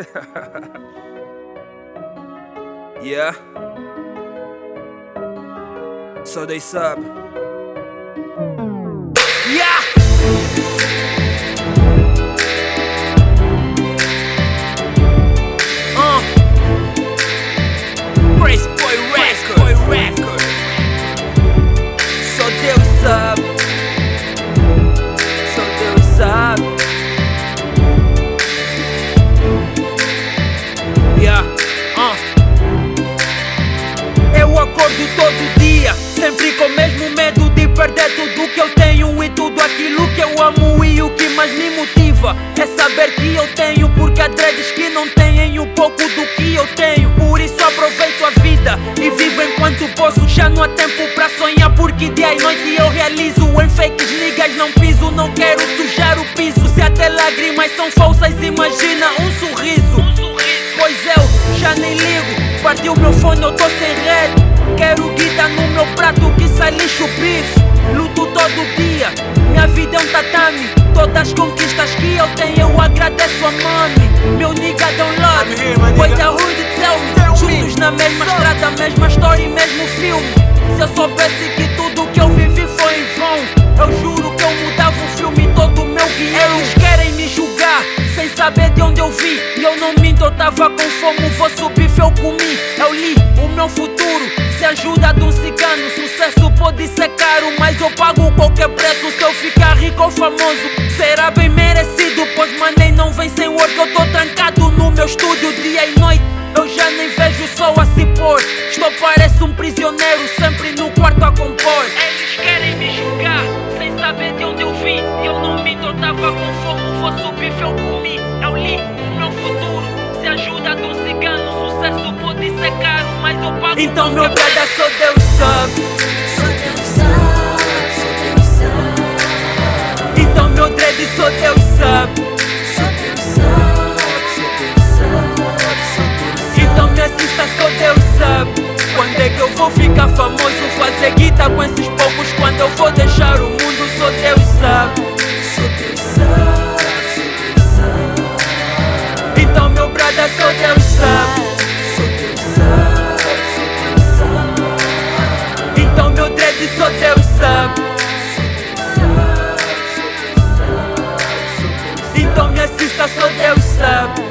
yeah. So they sub. Motiva é saber que eu tenho porque há dreads que não têm o pouco do que eu tenho. Por isso aproveito a vida e vivo enquanto posso. Já não há tempo pra sonhar porque dia e noite eu realizo em fakes niggas não piso, não quero sujar o piso. Se até lágrimas são falsas, imagina um sorriso. Pois eu já nem ligo, partiu meu fone, eu tô sem rede. Quero guita no meu prato que sai lixo bife. Todas as conquistas que eu tenho, eu agradeço a mami. Meu nigga my Wait nigga. a who to tell me. Juntos na mesma estrada, mesma história e mesmo filme. Se eu soubesse que tudo que eu vivi saber de onde eu vim. E eu não minto, eu tava com fome, o vosso bife eu comi. Eu li o meu futuro, se ajuda de um cigano. Sucesso pode ser caro, mas eu pago qualquer preço se eu ficar rico ou famoso. Será bem merecido, pois mandei não vem sem work. Eu tô trancado no meu estúdio dia e noite. Eu já nem vejo o sol a se pôr. Estou parece um prisioneiro, sempre no almoço, bife eu comi, eu li o meu futuro. Se ajuda do cigano, sucesso pode ser caro, mas eu pago. Então, meu brother, só Deus sabe. Só Deus sabe, sou Deus sabe. Então, meu dread, só Deus sabe. sou Deus sabe, sou Deus sabe. Então, me assista, sou Deus sabe. Quando é que eu vou ficar famoso? Fazer guita com esses poucos. Quando eu vou deixar o mundo, só Deus sabe. Então meu dread só Deus sabe Então me assista só Deus sabe